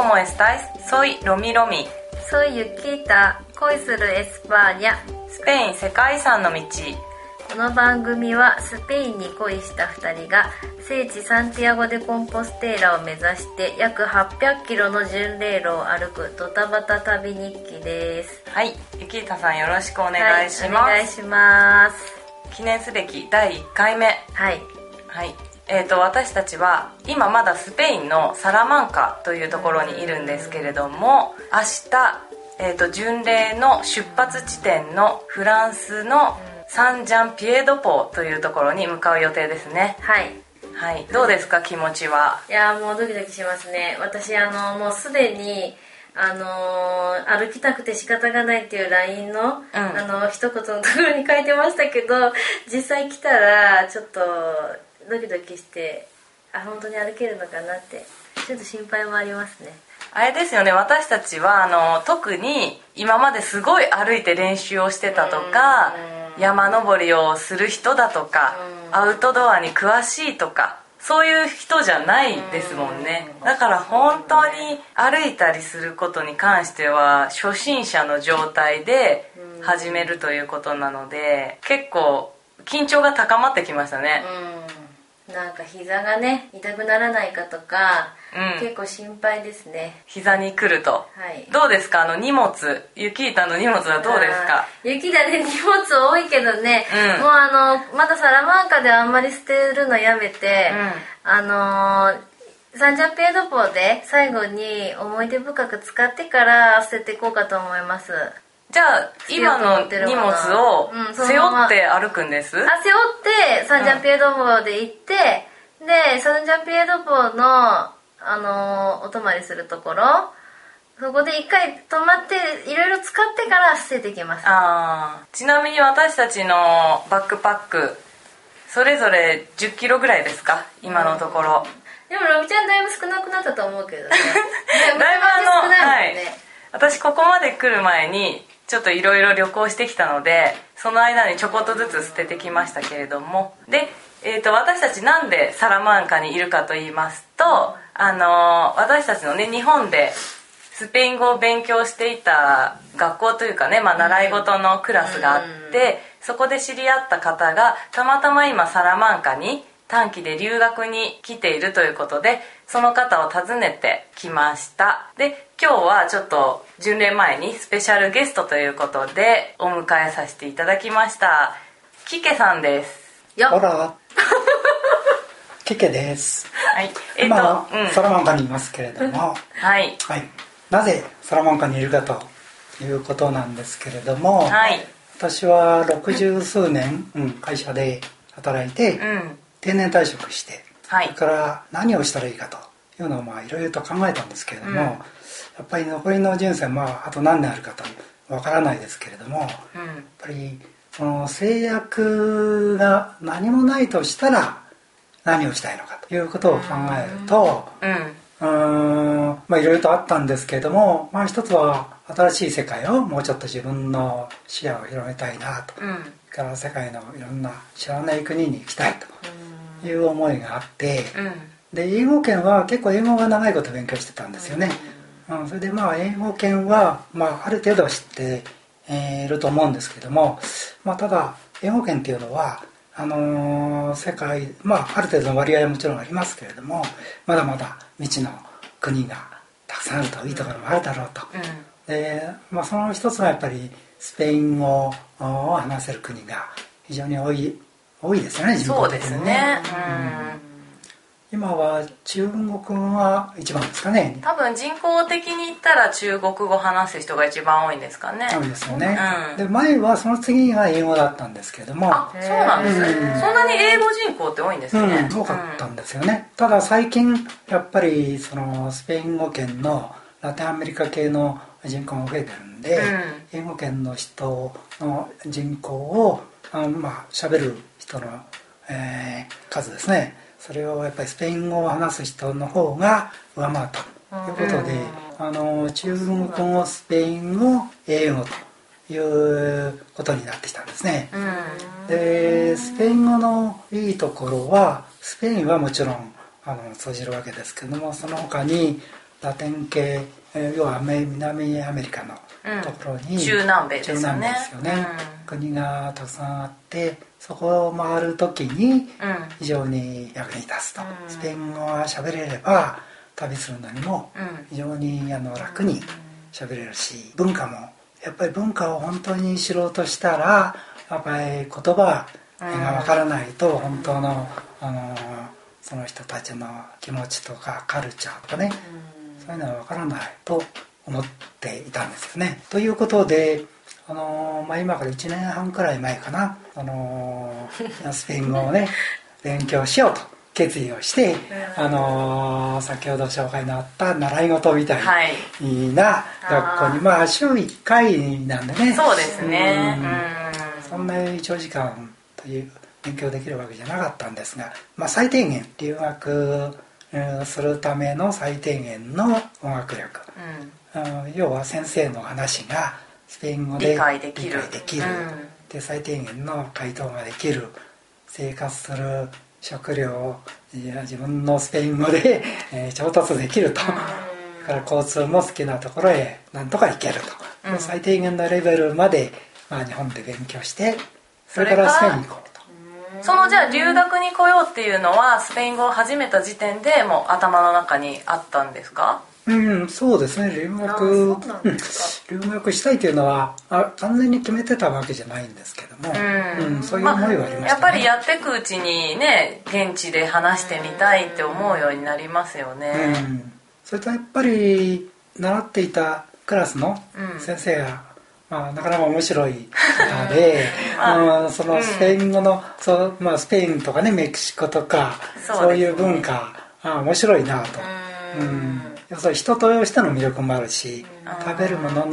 como estáis? Soy Romi Romi Soy Yukita 恋する España。スペイン世界遺産の道。この番組はスペインに恋した2人が聖地サンティアゴ・デ・コンポステーラを目指して約800キロの巡礼路を歩くドタバタ旅日記です。はい。ゆきたさんよろしくお願いします、はい、お願いします。記念すべき第1回目。はい。はいえーと、私たちは今まだスペインのサラマンカというところにいるんですけれども明日、えーと、巡礼の出発地点のフランスのサンジャンピエドポーというところに向かう予定ですね。はい。はい。どうですか気持ちは？いやもうドキドキしますね。私あのもうすでにあのー、歩きたくて仕方がないっていう LINE の、うん、あの一言のところに書いてましたけど実際来たらちょっとドキドキしてあ本当に歩けるのかなってちょっと心配もありますね。あれですよね。私たちはあの特に今まですごい歩いて練習をしてたとか山登りをする人だとかアウトドアに詳しいとかそういう人じゃないですもんね。だから本当に歩いたりすることに関しては初心者の状態で始めるということなので結構緊張が高まってきましたねなんか膝がね痛くならないかとか、うん、結構心配ですね。膝に来ると、はい、どうですか？あの荷物。雪板の荷物はどうですか？雪だね荷物多いけどね、うん、もうあのまだサラマンカであんまり捨てるのやめて、うん、あのサンジャペイドポーで最後に思い出深く使ってから捨てていこうかと思いますじゃあ今の荷物を背負って歩くんです、うん、あ背負ってサンジャンピエドポで行って、うん、でサンジャンピエドポのあのお泊まりするところそこで一回泊まっていろいろ使ってから捨ててきます。あちなみに私たちのバックパックそれぞれ1 0キロぐらいですか？今のところ、うん、でもロビちゃんだいぶ少なくなったと思うけどね。だいぶあの、ね、はい。私ここまで来る前にちょっといろいろ旅行してきたのでその間にちょこっとずつ捨ててきましたけれども。で、えーと、私たちなんでサラマンカにいるかと言いますと、あの私たちのね日本でスペイン語を勉強していた学校というかね、まあ、習い事のクラスがあってそこで知り合った方がたまたま今サラマンカに短期で留学に来ているということでその方を訪ねてきました。で今日はちょっと巡礼前にスペシャルゲストということでお迎えさせていただきました。キケさんです。ほら。キケです。はい。えっ、ー、と、うん、サラマンカにいますけれども。はい、はい、なぜサラマンカにいるかということなんですけれども、はい、私は六十数年、うん、会社で働いて、うん。定年退職して、はい、それから何をしたらいいかというのをまあいろいろと考えたんですけれども、うん、やっぱり残りの人生まああと何年あるかとわからないですけれども、うん、やっぱりその制約が何もないとしたら何をしたいのかということを考えると、うん、うん。まあいろいろとあったんですけれども、まあ一つは新しい世界をもうちょっと自分の視野を広げたいなと、うん、から世界のいろんな知らない国に行きたいと。いう思いがあって、うん、で英語圏は結構英語が長いこと勉強してたんですよね、うん、それでまあ英語圏は、まあ、ある程度は知っていると思うんですけども、まあ、ただ英語圏っていうのはあのー、世界まあある程度の割合はもちろんありますけれどもまだまだ未知の国がたくさんあるといいところもあるだろうと、うん、で、まあ、その一つはやっぱりスペイン語を話せる国が非常に多い多いですよね人口的にね、今は中国語が一番ですかね。多分人口的に言ったら中国語話す人が一番多いんですかね。そうですよね、うん、で前はその次が英語だったんですけども。あそうなんですね、うん、そんなに英語人口って多いんですね、うん、多かったんですよね、ただ最近やっぱりそのスペイン語圏のラテンアメリカ系の人口が増えてるんで、英語圏の人の人口をあまあ喋る人の、えー、数ですねそれをやっぱりスペイン語を話す人の方が上回ったということで、あの中国語スペイン語英語ということになってきたんですね、でスペイン語のいいところはスペインはもちろんあの通じるわけですけどもその他にラテン系要は南アメリカのところに、うん、中南米ですよね。ですよね、うん、国がたくさんあってそこを回る時に非常に役に立つと、スペイン語が喋れれば旅するのにも非常にあの楽に喋れるし文化もやっぱり文化を本当に知ろうとしたらやっぱり言葉がわからないと本当のあのその人たちの気持ちとかカルチャーとかね、そういうのはわからないと思っていたんですよね。ということであのまあ、今から1年半くらい前かな、あの スペイン語をね勉強しようと決意をして、あの先ほど紹介のあった習い事みたいな学校に、はい、まあ週1回なんでね。そうですね、うん、そんなに長時間という勉強できるわけじゃなかったんですが、まあ、最低限留学するための最低限の力、うん、要は先生の話がスペイン語で理解できる。できる、うん、で最低限の回答ができる。生活する食料を自分のスペイン語で、えー、調達できると、うん、から交通も好きなところへなんとか行けると、うん、最低限のレベルまで、まあ、日本で勉強してそれからスペインに行こうと。そのじゃあ留学に来ようっていうのはスペイン語を始めた時点でもう頭の中にあったんですか？うん、そうですね。留学留学したいというのはあ完全に決めてたわけじゃないんですけども、うん、うん、そういう思いはありました、ね。まあ、やっぱりやっていくうちにね現地で話してみたいって思うようになりますよね、うん、それとやっぱり習っていたクラスの先生が、まあ、なかなか面白い方で、まあ、そのスペイン語の、そうまあ、スペインとかねメキシコとかそう,、いう文化あ面白いなと。うん。要するに人としての魅力もあるし食べるもの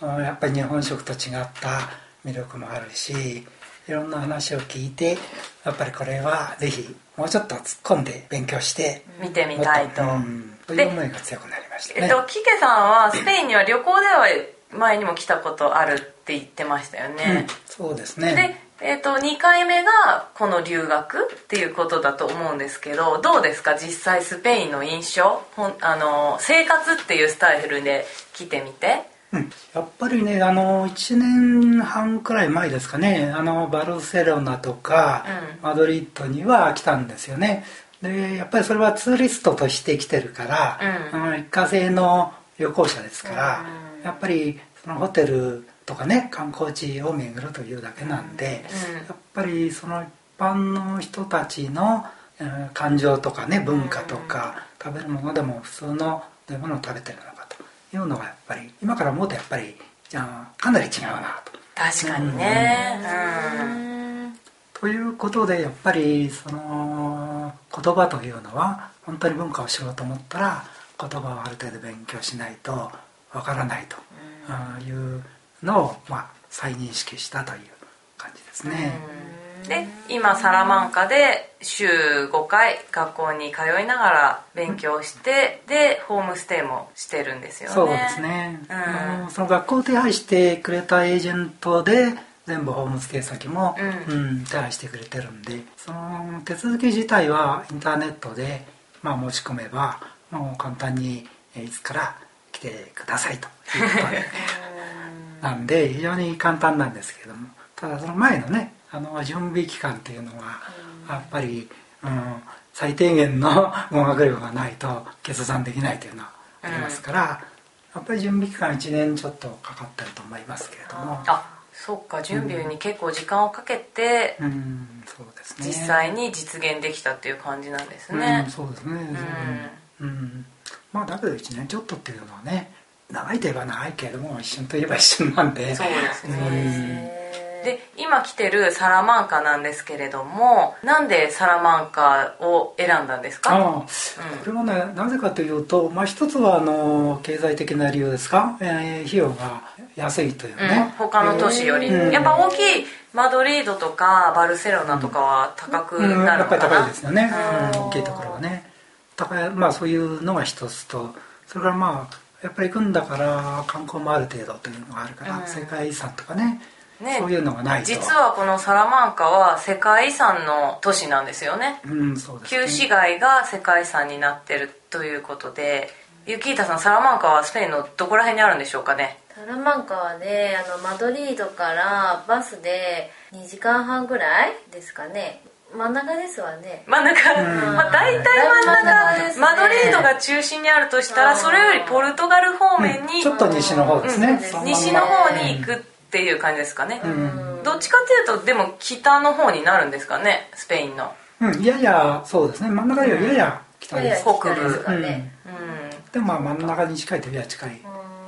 のやっぱり日本食と違った魅力もあるしいろんな話を聞いてやっぱりこれはぜひもうちょっと突っ込んで勉強して見てみたいと、うん、という思いが強くなりましたね、えっと、キケさんはスペインには旅行では前にも来たことあるって言ってましたよね、うん、そうですね。えーと、2回目がこの留学っていうことだと思うんですけどどうですか？実際スペインの印象？あの生活っていうスタイルで来てみて、うん、やっぱりねあの1年半くらい前ですかね。あのバルセロナとか、うん、マドリッドには来たんですよね。でやっぱりそれはツーリストとして来てるから、うん、一過性の旅行者ですから、やっぱりそのホテルとかね観光地を巡るというだけなんで、やっぱりその一般の人たちの感情とかね文化とか、食べるものでも普通のどういうものを食べてるのかというのがやっぱり今から思うとやっぱりじゃあかなり違うなと。確かにね、うん。ということでやっぱりその言葉というのは本当に文化を知ろうと思ったら言葉をある程度勉強しないとわからないと。いうのを、まあ、再認識したという感じですね。で今サラマンカで週5回学校に通いながら勉強して、うん、でホームステイもしてるんですよね。そうですね、うん、その学校を手配してくれたエージェントで全部ホームステイ先も、うん、うん、手配してくれてるんでその手続き自体はインターネットで、まあ、申し込めばもう簡単にいつから来てくださいということで。なんで非常に簡単なんですけども。ただその前のねあの準備期間っていうのはやっぱり、うん、最低限の語学力がないと決断できないというのはありますから、やっぱり準備期間1年ちょっとかかってると思いますけれども。あそっか。準備に結構時間をかけて、うん、そうですね、実際に実現できたっていう感じなんですね、うん、そうですね、うん、うん、まあだけど1年ちょっとっていうのはね長いといえば長いけれども一瞬といえば一瞬なんで。そうですね、で今来てるサラマンカなんですけれどもなんでサラマンカを選んだんですか？あ、うん、これはねなぜかというと、まあ、一つはあの経済的な理由ですか、えー、費用が安いというね、うん、他の都市より、えー、やっぱ大きいマドリードとかバルセロナとかは高くなるのかな、うん、やっぱり高いですよね、うん、大きいところはね高いまあそういうのが一つとそれからまあやっぱり行くんだから観光もある程度というのがあるから、うん、世界遺産とかねね、そういうのがないと。実はこのサラマンカは世界遺産の都市なんですよね,、うんそうですね。旧市街が世界遺産になってるということでユキータさんサラマンカはスペインのどこら辺にあるんでしょうかね？サラマンカはねあのマドリードからバスで2時間半ぐらいですかね真ん中ですわね。真ん中、まあ、大体真ん中、ね、マドリードが中心にあるとしたらそれよりポルトガル方面に、うん、ちょっと西の方ですね、うん、西の方に行くっていう感じですかね、どっちかっていうとでも北の方になるんですかねスペインの。うんややそうですね。真ん中よりやや北です、北部ですかね、うん、でもまあ真ん中に近いとやや近い、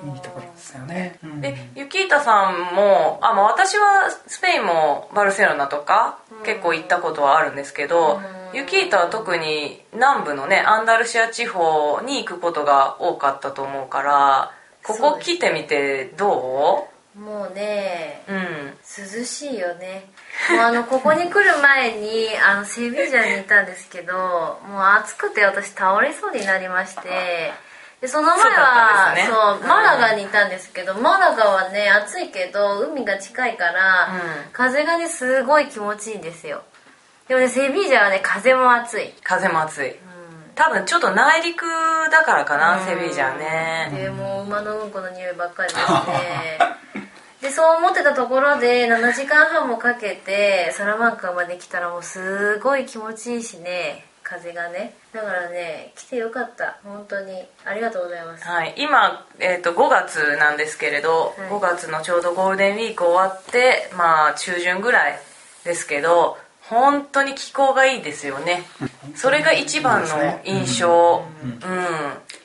いいところですよね、うん、でユキータさんもあ、まあ、私はスペインもバルセロナとか結構行ったことはあるんですけど、うん、ユキータは特に南部のねアンダルシア地方に行くことが多かったと思うからここ来てみてどう？もうね、うん、涼しいよね。もうあのここに来る前にあのセビージャにいたんですけどもう暑くて私倒れそうになりましてでその前はそう、ね、マラガにいたんですけど、マラガはね暑いけど海が近いから、うん、風がねすごい気持ちいいんですよ。でもねセビージャはね風も暑い。風も暑い、うん、多分ちょっと内陸だからかな、うん、セビージャね。でもう馬のうんこの匂いばっかり ですねでそう思ってたところで7時間半もかけてサラマンカまで来たらもうすごい気持ちいいしね風がねだからね来てよかった。本当に。ありがとうございます。はい。今、えーと、5月なんですけれど、はい、5月のちょうどゴールデンウィーク終わってまあ中旬ぐらいですけど本当に気候がいいですよね。それが一番の印象、うん、うん、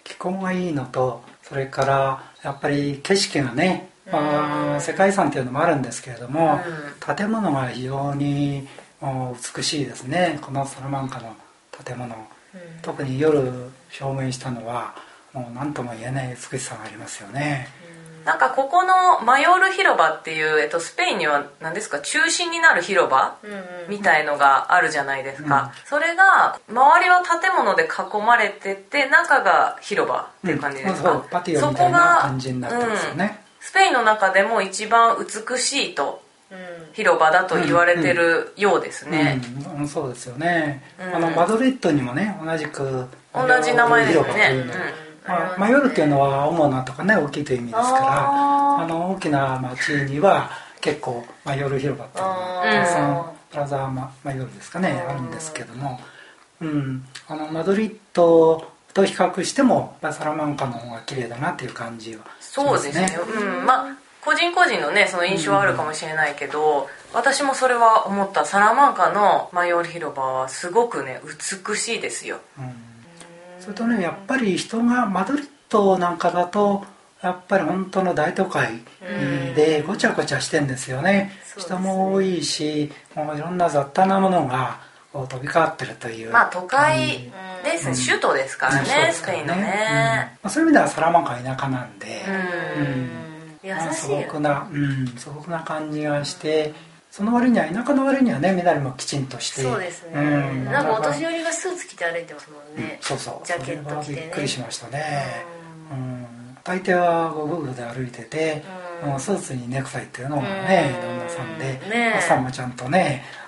気候がいいのとそれからやっぱり景色がねまあ、世界遺産っていうのもあるんですけれども、うん、建物が非常に美しいですね。このサラマンカの建物、うん、特に夜証明したのはもう何とも言えない美しさがありますよね、うん、なんかここのマヨール広場っていう、えっと、スペインには何ですか？中心になる広場、みたいのがあるじゃないですか、うん、それが周りは建物で囲まれてて中が広場っていう感じですか、うん、パティオみたいな感じになってますよね、スペインの中でも一番美しいと広場だと言われてるようですね、うん、うん、そうですよね、あのマドリッドにもね同じく同じ名前ですよね、まあ、マヨルっていうのは主なとかね大きいという意味ですからあの大きな町には結構マヨル広場っていうのがたくさんプラザママヨルですかねあるんですけども、うん、あのマドリッドと比較してもサラマンカの方が綺麗だなっていう感じはしますね。そうですね、うん。まあ個人個人のねその印象はあるかもしれないけど、うん、私もそれは思った。サラマンカのマヨール広場はすごくね美しいですよ、うん、それとねやっぱり人がマドリッドなんかだとやっぱり本当の大都会でごちゃごちゃしてんですよね、うん、人も多いしもういろんな雑多なものが飛び交ってるという。まあ都会です、うん、首都ですからね、スペインのね、うん、そういう意味ではサラマンカ田舎なんで。うん素朴な、うん、素朴な感じがして、その割には田舎の割にはね身なりもきちんとしてそうですね、うん、なんかお年寄りがスーツ着て歩いてますもんね、うん、そうそう。ジャケット着てね。びっくりしましたね。うん、大抵はご夫婦で歩いてて、うん、スーツにネクタイっていうのがね旦那さんで、ね、さんもちゃんとね、うん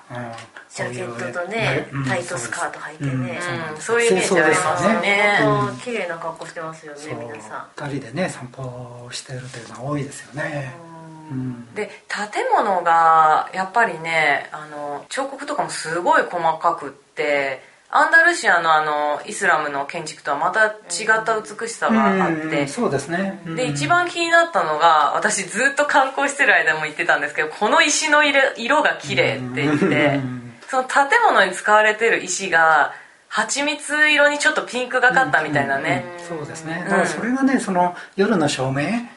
ジャケットとね、タイトスカート履いてね、そういうイメージありますね。綺麗な格好してますよね皆さん。二人でね散歩してるというのは多いですよね、で建物がやっぱりねあの彫刻とかもすごい細かくってアンダルシアのあのイスラムの建築とはまた違った美しさがあって、そうですね、で一番気になったのが私ずっと観光してる間も言ってたんですけどこの石の色色が綺麗って言って、その建物に使われてる石が蜂蜜色にちょっとピンクがかったみたいなね、そうですね。だからそれがねその夜の照明、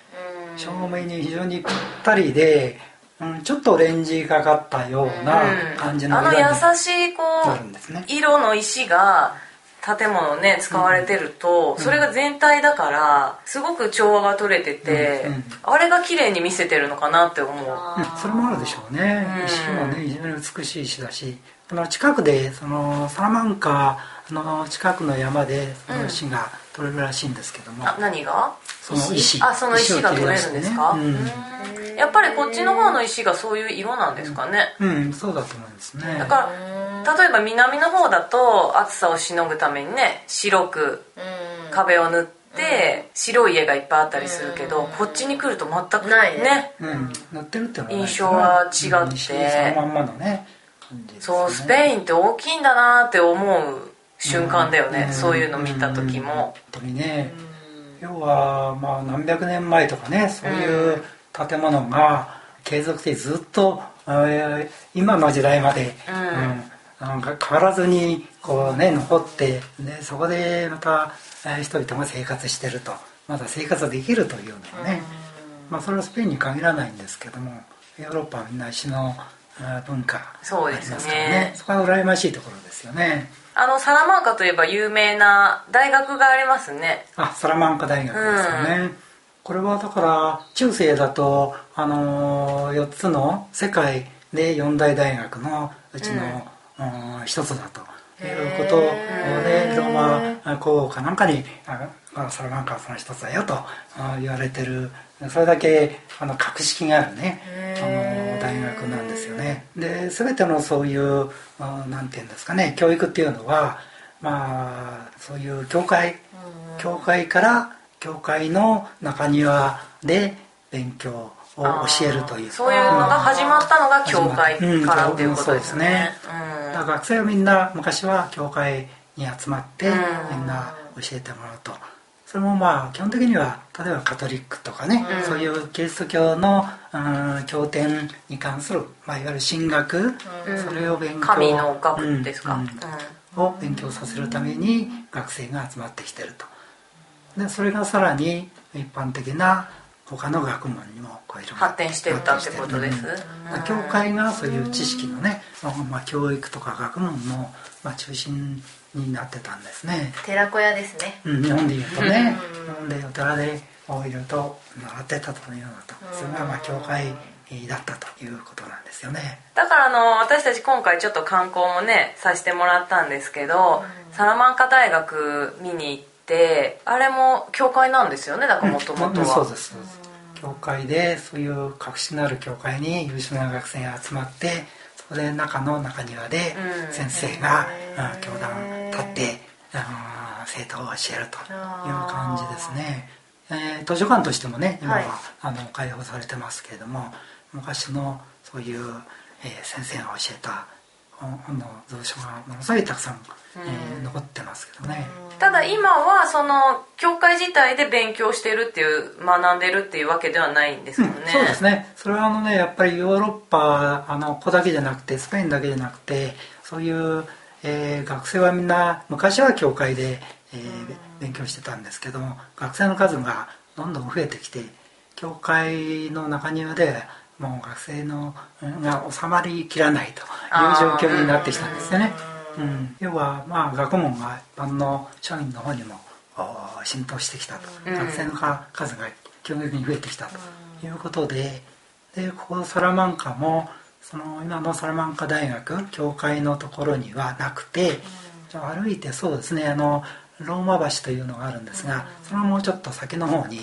照明に非常にぴったりで、うん、ちょっとオレンジがかったような感じの色にあの優しいこう、ね、色の石が建物ね使われてると、うん、それが全体だからすごく調和が取れてて、うん。うん、あれが綺麗に見せてるのかなって思う、それもあるでしょうね、石もね非常に美しい石だしあの近くでそのサラマンカの近くの山でその石が取れるらしいんですけども、何が？その石あその石が取れるんですか、やっぱりこっちの方の石がそういう色なんですかね？うん、そうだと思いますね。だから例えば南の方だと暑さをしのぐためにね白く壁を塗って白い家がいっぱいあったりするけど、こっちに来ると全くないね。ねうん塗ってるって印象は違ってそのまんまのね感じですよね。そうスペインって大きいんだなって思う瞬間だよね、んそういうの見た時も、本当にね要はまあ何百年前とかねそういう建物が継続的にずっと、えー今の時代まで、うん。なんか変わらずにこうね残ってでそこでまた、えー人々が生活してると。まだ生活できるというのはね、まあ、それはスペインに限らないんですけどもヨーロッパはみんな石の文化そうですね。ありますからね。そこは羨ましいところですよねあのサラマンカといえば有名な大学がありますね。あサラマンカ大学ですよね、これはだから中世だと、あのー、4つの世界で四大大学のうちの、うん。一つだということでローマ皇后かなんかにああサラマンカはその一つだよとあ言われてるそれだけあの格式があるね。あの大学なんですよね。で全てのそういうあなんていうんですかね。教育っていうのはまあそういう教会。教会から教会の中庭で勉強を教えるという。そういうのが始まったのが教会からっていうことですね。うんそうですね。だから学生はみんな昔は教会に集まってうん。みんな教えてもらうとそれもまあ基本的には例えばカトリックとかね、うん。そういうキリスト教の、うん、経典に関する、まあ、いわゆる神学、うん。それを勉強神の学ですか、を勉強させるために学生が集まってきてると。でそれがさらに一般的な他の学問にもこういう発展していったってことです。うん。教会がそういう知識のね、まあ、教育とか学問の、まあ、中心になってたんですね、寺子屋ですね。うん、日本で言うとね。うん。日本でお寺でおいろと習ってたというのとそれがまあ教会だったということなんですよね。だからあの私たち今回ちょっと観光もねさせてもらったんですけど、サラマンカ大学見に行ってあれも教会なんですよねだからもともとうんそうはですそうです。教会でそういう格式のある教会に優秀な学生が集まってそこで中の中庭でうん。先生が、うん教団立って、あー生徒を教えるという感じですね、えー図書館としてもね今は、はい。あの開放されてますけれども昔のそういう、えー先生が教えた本本の蔵書がものすごいたくさん、えー残ってますけどね、ただ今はその教会自体で勉強してるっていう学んでるっていうわけではないんですもんね、うんそうですね。それはあのねやっぱりヨーロッパあの子だけじゃなくてスペインだけじゃなくてそういう、えー学生はみんな昔は教会で、えー勉強してたんですけども学生の数がどんどん増えてきて教会の中庭でもう学生のうんが収まりきらないという状況になってきたんですよね。うん、要はまあ学問が一般の庶民の方にもお浸透してきたと、うん。学生の数が急激に増えてきたということででここサラマンカもその今のサラマンカ大学教会のところにはなくて、じゃあ歩いてそうですね。あのローマ橋というのがあるんですが、そのもうちょっと先の方に、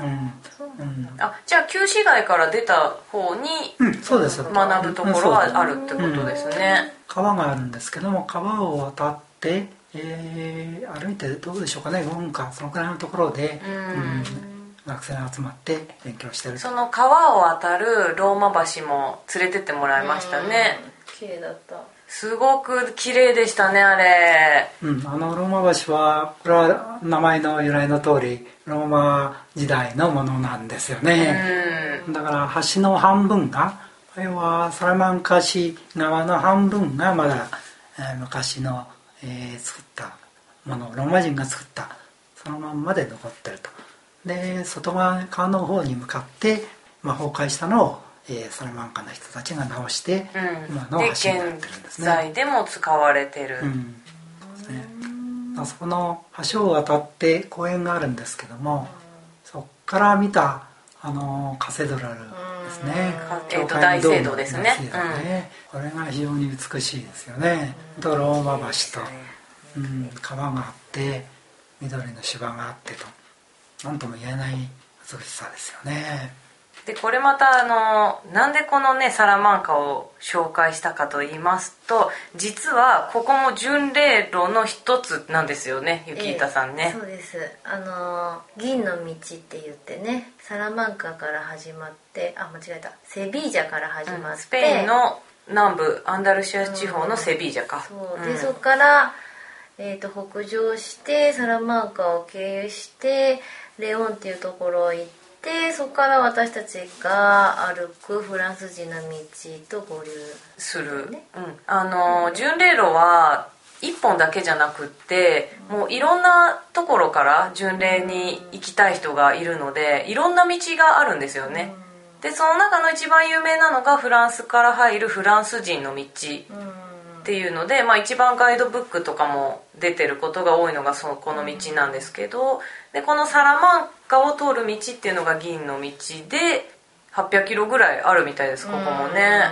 うん。うんあじゃあ旧市街から出た方にうん、そうです。学ぶところはあるってことですね、川があるんですけども川を渡って、えー歩いてどうでしょうかね。5分かそのくらいのところで、うん。うん学生が集まって勉強してる。その川を渡るローマ橋も連れてってもらいましたね。綺麗だった。すごく綺麗でしたねあれ。うん、あのローマ橋はこれは名前の由来の通りローマ時代のものなんですようね、ん。だから橋の半分が要はサラマンカ市側の半分がまだ、えー昔の、えー作ったものローマ人が作ったそのまんまで残ってるとで外側川の方に向かって、まあ、崩壊したのを、えーサラマンカの人たちが直して、うん。今ので橋になってるんですね。現在でも使われてる、うん。そうですね。あそこの橋を渡って公園があるんですけども、そこから見たあのカセドラルですね。うん。えーと大聖堂ですね。大聖堂ね。これが非常に美しいですよね。と。ローマ橋と、うん、川があって緑の芝があってと何とも言えない美しさですよね。でこれまたあのなんでこのねサラマンカを紹介したかと言いますと実はここも巡礼路の一つなんですよね雪板さんね、えー、そうです。あの銀の道って言ってねサラマンカから始まってあ間違えた。セビージャから始まって、うん、スペインの南部アンダルシア地方のセビージャか、うん、そう。で、うん、そこから、えーと、と北上してサラマンカを経由してレオンっていうところを行ってそこから私たちが歩くフランス人の道と合流する、ね、うん、あの巡礼路は1本だけじゃなくってもういろんなところから巡礼に行きたい人がいるのでいろんな道があるんですよね。でその中の一番有名なのがフランスから入るフランス人の道っていうので、まあ、一番ガイドブックとかも出てることが多いのがそのこの道なんですけどでこのサラマンカを通る道っていうのが銀の道で800キロぐらいあるみたいですここもね。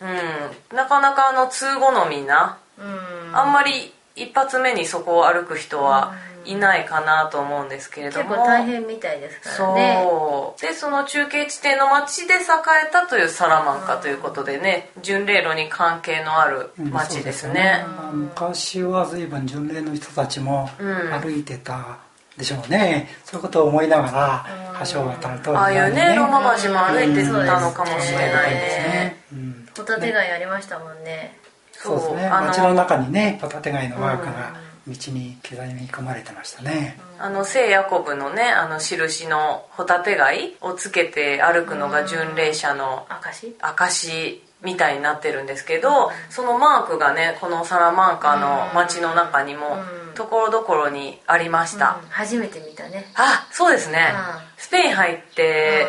うん。なかなかあの通好みなあんまり一発目にそこを歩く人はいないかなと思うんですけれども。結構大変みたいですからね。そう。でその中継地点の町で栄えたというサラマンカということでね巡礼路に関係のある町ですね。うん、昔は随分巡礼の人たちも歩いてたでしょうね、うん、そういうことを思いながら橋を渡ると、ね、ああいうねローマ橋も歩いてたのかもしれないね。ホタテ貝ありましたもんね。そうですね。街の中にねホタテ貝のマークが道に刻み込まれてましたね、あの聖ヤコブのねあの印のホタテ貝をつけて歩くのが巡礼者の証みたいになってるんですけど、そのマークがねこのサラマンカの街の中にもところどころにありました、初めて見たね。あそうですね、スペイン入って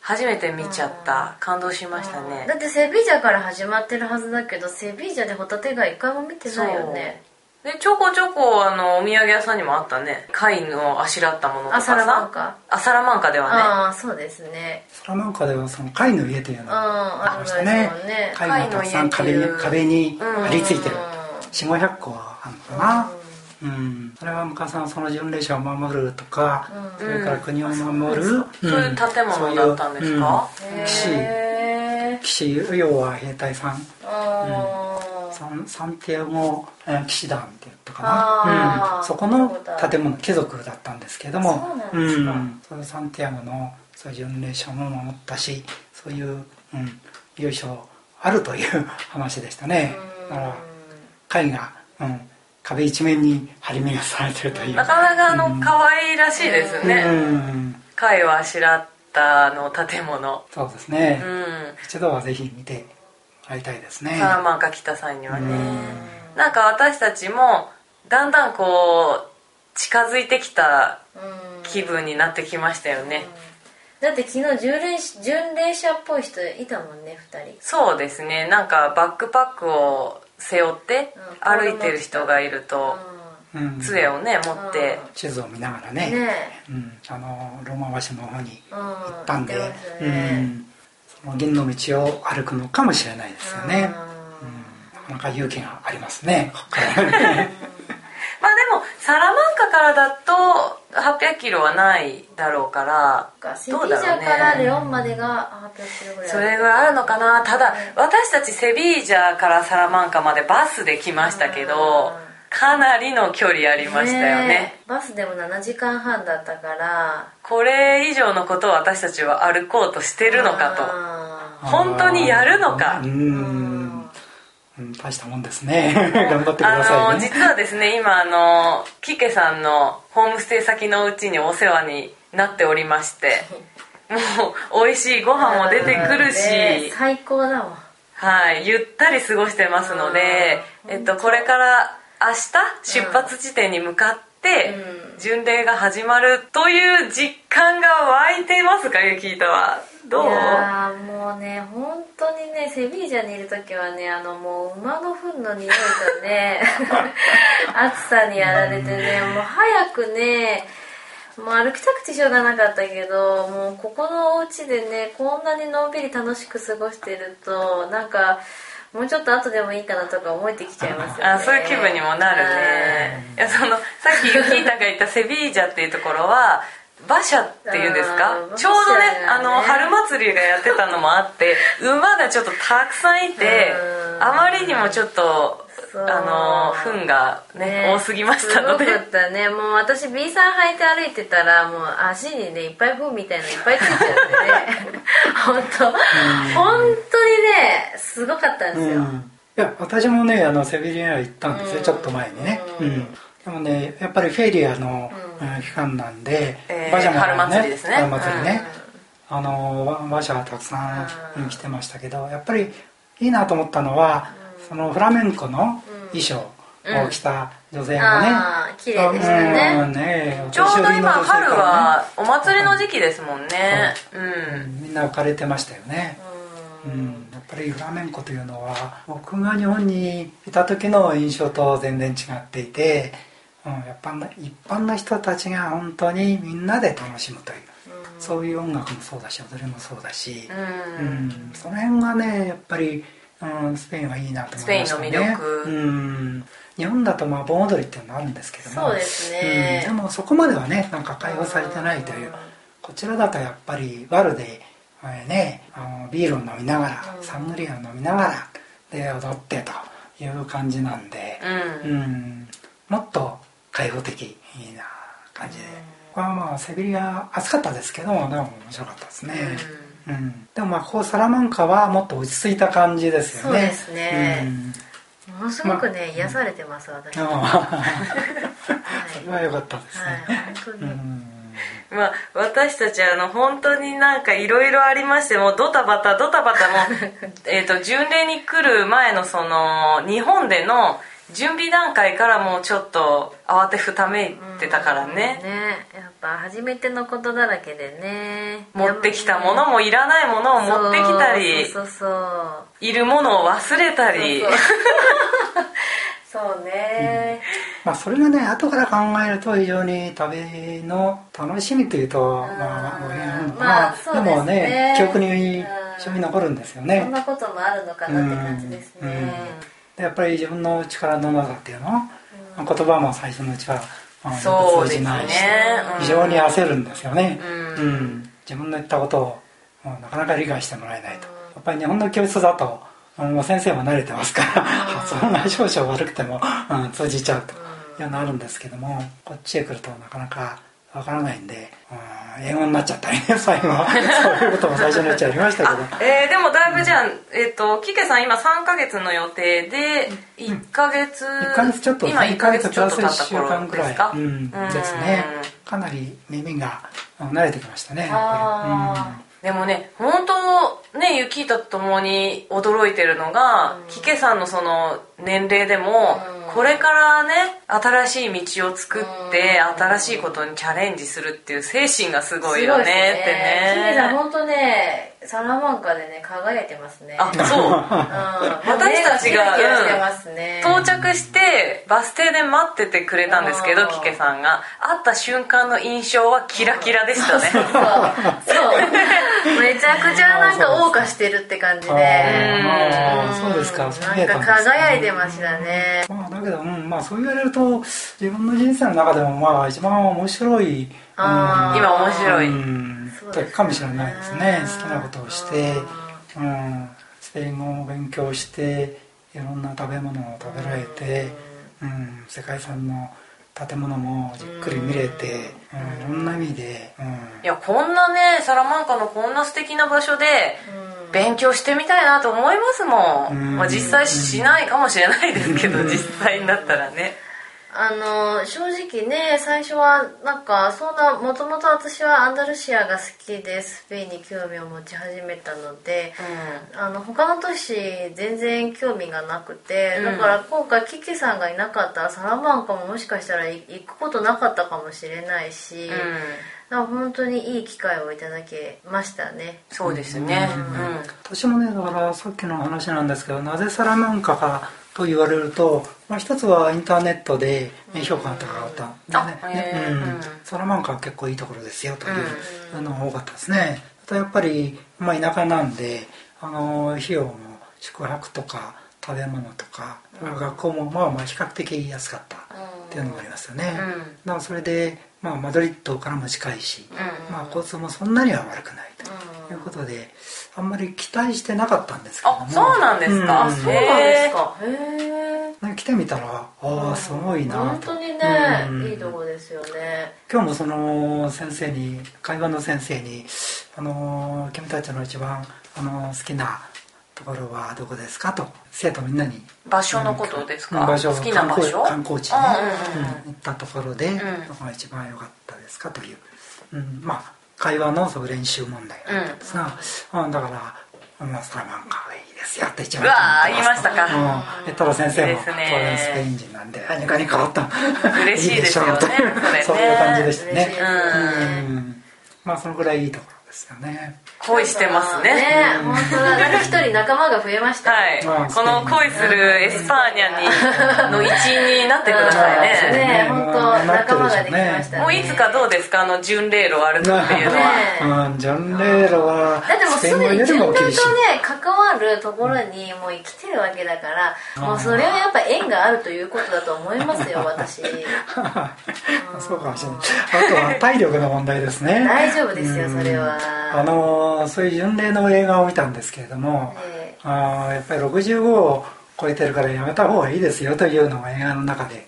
初めて見ちゃった。感動しましたね。だってセビージャから始まってるはずだけどセビージャでホタテ貝一回も見てないよねでちょこちょこあのお土産屋さんにもあったね。貝のあしらったものとかさ。サラマンカあサラマンカではね。ああそうですね。サラマンカではその貝の家というのがありましたね。ね。貝がたくさん壁に壁に張り付いてる。4500個あるのかな。うん、それは昔さんその巡礼者を守るとか、それから国を守る、そういう建物だったんですか、騎士。騎士要は兵隊さん、サンサンティアゴ騎士団って言ったかな、うん、そこの建物貴族だったんですけども。そううん、そのサンティアゴのそういう巡礼者も守ったしそういう、うん、由緒あるという話でしたね。だから貝が、うん、壁一面に張り目がされてるという。なかなかあの、うん、可愛らしいですね、うん、貝をあしらったの建物。そうですね、うん、一度はぜひ見てもらいたいですね。サラマンカ来た際にはね、うん、なんか私たちもだんだんこう近づいてきた気分になってきましたよね、だって昨日巡礼巡礼者っぽい人いたもんね2人。そうですね。なんかバックパックを背負って歩いてる人がいると、杖をね持って。地図を見ながらね、ね、うん、あのローマ橋の方に行ったんで、ね、うん、銀の道を歩くのかもしれないですよね、うん、なかなか勇気がありますね。まあでもサラマンカからだと800キロはないだろうからどうだろうね。からレオンまでが800キロぐらい。それぐらいあるのかな。ただ私たちセビージャからサラマンカまでバスで来ましたけどかなりの距離ありましたよね、ね、バスでも7時間半だったから。これ以上のことを私たちは歩こうとしてるのかと。本当にやるのか。うん。うん、大したもんですね。頑張ってください、ね、あの実はですね今あのキケさんのホームステイ先のうちにお世話になっておりまして もう美味しいご飯も出てくるし、最高だわ。はい。ゆったり過ごしてますので、えっと、これから明日出発地点に向かって、巡礼が始まるという実感が湧いていますかゆきーたは。どう？いやもうね本当にねセビージャにいる時はねあのもう馬の糞の匂いとね 暑さにやられてねもう早くねもう歩きたくてしょうがなかったけどもうここのお家でねこんなにのんびり楽しく過ごしてるとなんかもうちょっと後でもいいかなとか思えてきちゃいますよね。あそういう気分にもなるね。いやそのさっきユキータが言ったセビージャっていうところは馬車っていうんですか？ちょうどねあの春祭りがやってたのもあって馬がちょっとたくさんいてあまりにもちょっとあの糞がね、ね、多すぎましたので。すごかったね。もう私 B さん履いて歩いてたらもう足にねいっぱい糞みたいのいっぱいついちゃってね。本当。本当にねすごかったんですよ、いや私もねあのセビリア行ったんですよ、ちょっと前にね、うん。でもねやっぱりフェリアの、期間なんで、えー、馬車が、ね、春祭りですね。春祭りね、あの馬車がたくさん来てましたけどやっぱりいいなと思ったのは、そのフラメンコの衣装を着た女性がね、うん、綺麗でしたね,、うん、ね。ちょうど今春はお祭りの時期ですもんね、う。ん、みんな浮かれてましたよね、うん、やっぱりフラメンコというのは僕が日本にいた時の印象と全然違っていて、うん、やっぱ一般の人たちが本当にみんなで楽しむという、そういう音楽もそうだし踊りもそうだし、うん。その辺がねやっぱりうん、スペインはいいなと思いましたね。スペインの魅力、うん、日本だとまあ盆踊りっていうのもあるんですけども。そうですね、うん、でもそこまではねなんか解放されてないという。こちらだとやっぱりバルで、えー、ね、あのビールを飲みながら、うん、サングリアを飲みながらで踊ってという感じなんで、うん、うん、もっと開放的な感じで、これはまあセビリア暑かったですけどでも面白かったですね、うん、でもまあこうサラマンカはもっと落ち着いた感じですよね。そうですね、うん、ものすごくね、ま、癒されてます私。は それは良かったですね、はい、本当に、まあ、私たちあの本当になんかいろいろありましてもドタバタドタバタも えと巡礼に来る前のその日本での準備段階からもうちょっと慌てふためいてたからね,、ねやっぱ初めてのことだらけでね。持ってきたものもいらないものを持ってきたりそうそういるものを忘れたり。そう ね、うん、まあそれがね後から考えると非常に旅の楽しみというとまあまあ、でもね記憶に一緒に残るんですよねそんなこともあるのかなって感じですね、うん。やっぱり自分の力のなさっていうの、うん、言葉も最初のうちは、まあ、通じないし、ねうん、非常に焦るんですよね、うん、うん、自分の言ったことをなかなか理解してもらえないと、やっぱり日本の教室だともう先生も慣れてますから発音が少々悪くても、うん、通じちゃうというのあるんですけどもこっちへ来るとなかなかわからないんで、うん、英語になっちゃったりね 最後は。そういうことも最初ちましたけど。えー、でもだいぶじゃあ、えっ、ー、とキケさん今3か月の予定で1か月、うん、1か月ちょっと今1か月プラス1週間ぐらい、うん、ですね。かなり耳が慣れてきましたねあ、うん。でもね本当ね雪とともに驚いてるのが、うん、キケさんのその年齢でも、うん、これからね新しい道を作って、うん、新しいことにチャレンジするっていう精神がすごいよね、ね、ってね。キケさん本当ねサラマンカでね輝いてますね。あそう、うん、私たちが、ね、到着してバス停で待っててくれたんですけどキケさんが。会った瞬間の印象はキラキラでしたね。そう めちゃくちゃなんか謳歌してるって感じで。そうですか。なんか輝いてましたね、まあ、だけど、うんまあ、そう言われると自分の人生の中でもまあ一番面白い、うん、今面白い、うんかもしれないですね。好きなことをして、うん、スペイン語を勉強していろんな食べ物を食べられて、うん、世界遺産の建物もじっくり見れて、うん、いろんな意味で、うん、いやこんなねサラマンカのこんな素敵な場所で勉強してみたいなと思いますもん、うん、まあ、実際しないかもしれないですけど、実際になったらねあの正直ね最初はなんかそんなもともと私はアンダルシアが好きでスペインに興味を持ち始めたので、うん、あの他の都市全然興味がなくて、だから今回キキさんがいなかったらサラマンカももしかしたら行くことなかったかもしれないし、うん。だ本当にいい機会をいただけましたね。そうですね、うん、私もねだからさっきの話なんですけどなぜサラマンカかと言われると、まあ、一つはインターネットで評価が高かった、でね。うん、サラマンカは結構いいところですよというのが多かったですね。あとやっぱり、まあ、田舎なんであの費用も宿泊とか食べ物とか学校もまあまあ比較的安かったっていうのもありますよね、うん、それで、まあ、マドリッドからも近いし、うん、まあ、交通もそんなには悪くないということで、あんまり期待してなかったんですけども。あそうなんですか、うん、そうなんですか？へえ来てみたらああすごいなと。本当にね、うん、いいとこですよね。今日もその先生に会話の先生に「あの君たちの一番あの好きなところはどこですか？と生徒みんなに。場所のことですか、場所。好きな場所？観光地に、ね。うん、行ったところで、どこが一番良かったですか？という、うん、まあ会話のそう練習問題だった。んですが、うん、だからまあサラマンカがいいです。よって一番うわ言いましたか、うん、言ったら先生も当然スペイン人なんで何かに変わった。嬉しいですよねそういう感じでしたね。うん。まあそのぐらいいいところですよね。恋してますね。ね本当だ。なんか一人仲間が増えましたはい。この恋する España にの一員になってくださいね。ね。本当仲間ができましたもういつかどうですか？あの巡礼路を歩くっていうのは。巡礼路はだってもうすでに巡礼とね関わるところにもう生きてるわけだからもうそれはやっぱ縁があるということだと思いますよ 私。そうかもしれない。あとは体力の問題ですね。大丈夫ですよそれはあのそういう巡礼の映画を見たんですけれども、えー、あやっぱり65を超えてるからやめた方がいいですよというのが映画の中で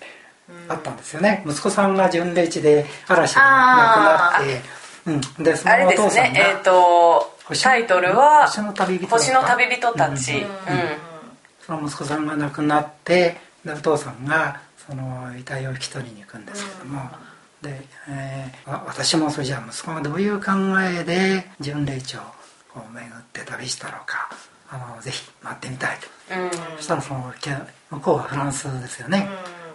あったんですよね、うん、息子さんが巡礼地で嵐で亡くなって、うん、でそのお父さんがえーと、タイトルは「星の旅人星の旅人たち」うんその息子さんが亡くなってでお父さんがその遺体を引き取りに行くんですけども、で、えー、私もそれじゃあ息子がどういう考えで巡礼地を巡って旅したのか。あのぜひ待ってみたいと、うん、そしたらその向こうはフランスですよね、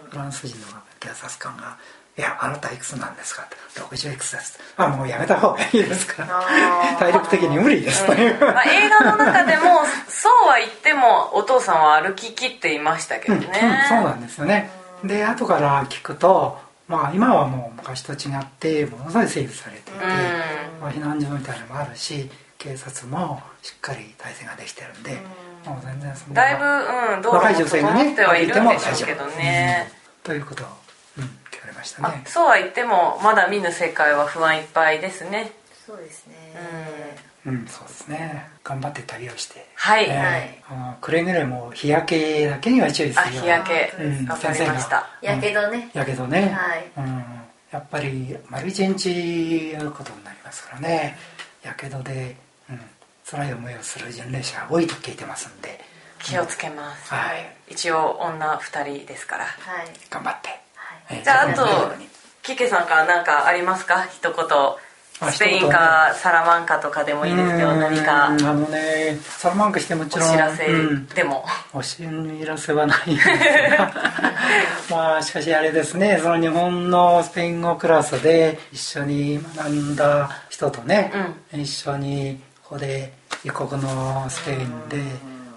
うん、フランス人の警察官が「いやあなたいくつなんですか?」って「60いくつです」あもうやめた方がいいですから 体力的に無理です。という、まあ、映画の中でもそうは言ってもお父さんは歩ききっていましたけどね、そうなんですよね。で後から聞くとまあ今はもう昔と違ってものすごい整備されていて、まあ、避難所みたいなのもあるし警察もしっかり体制ができてるんで、もう全然そんなだいぶ、うん、道路も整ってはいるんでしょうけどね、ということを、うん、聞かれましたね。そうは言ってもまだ見ぬ世界は不安いっぱいですね。そうですね。うん、そうですね。頑張って旅をして。はい、えー、はい、くれぐれも日焼けだけには注意するよ日焼け、うん、先生が。やけどね。やけどね、はい、うん、やっぱり丸一日やることになりますからね。やけどで、うん、辛い思いをする巡礼者が多いと聞いてますんで。気をつけます、はい、一応女2人ですから、はい、頑張って、はい、じゃああとキケさんから何かありますか？一言スペインかサラマンカとかでもいいですよ何か。あのねサラマンカしてもちろんお知らせでも、うん、お知らせはないんですが。まあしかしあれですねその日本のスペイン語クラスで一緒に学んだ人とね、うん、一緒にここで異国のスペインで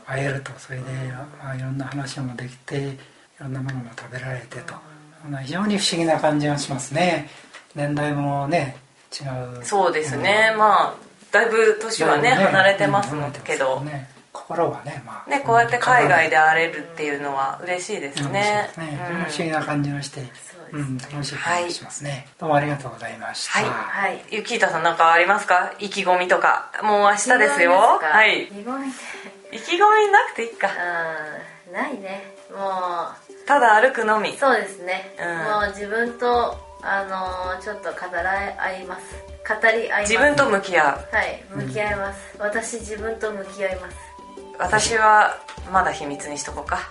会えると。それで、まあ、いろんな話もできていろんなものも食べられてと。非常に不思議な感じがしますね。年代もね違う。そうですね、うん、まあだいぶ年はね、ね、離れてますけど、ね、心はね,、まあ、ねこうやって海外で会れるっていうのは嬉しいですね、うん、ね、不思議な感じがして、うん、楽しい感じしますね、はい、どうもありがとうございました。はい、はい、ゆきいたさん何かありますか？意気込みとか。もう明日ですよ。はい。意気込み。意気込みなくていいか。うんないね。もうただ歩くのみ。そうですね、もう自分とあのー、ちょっと語ら合います。語り合います。自分と向き合う。はい向き合います、うん、私自分と向き合います。私はまだ秘密にしとこうか。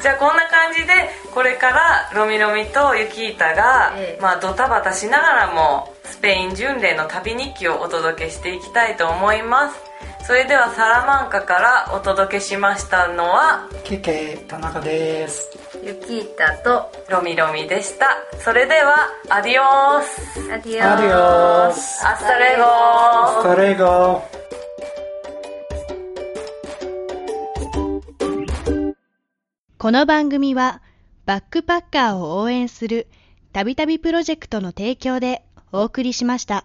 じゃあこんな感じでこれからロミロミとユキータが、ええ、まあ、ドタバタしながらもスペイン巡礼の旅日記をお届けしていきたいと思います。それではサラマンカからお届けしましたのはケケ田中ですユキータとロミロミでした。それではアディオス。アディオス。アス。タレゴアスタレゴこの番組はバックパッカーを応援するたびたびプロジェクトの提供でお送りしました。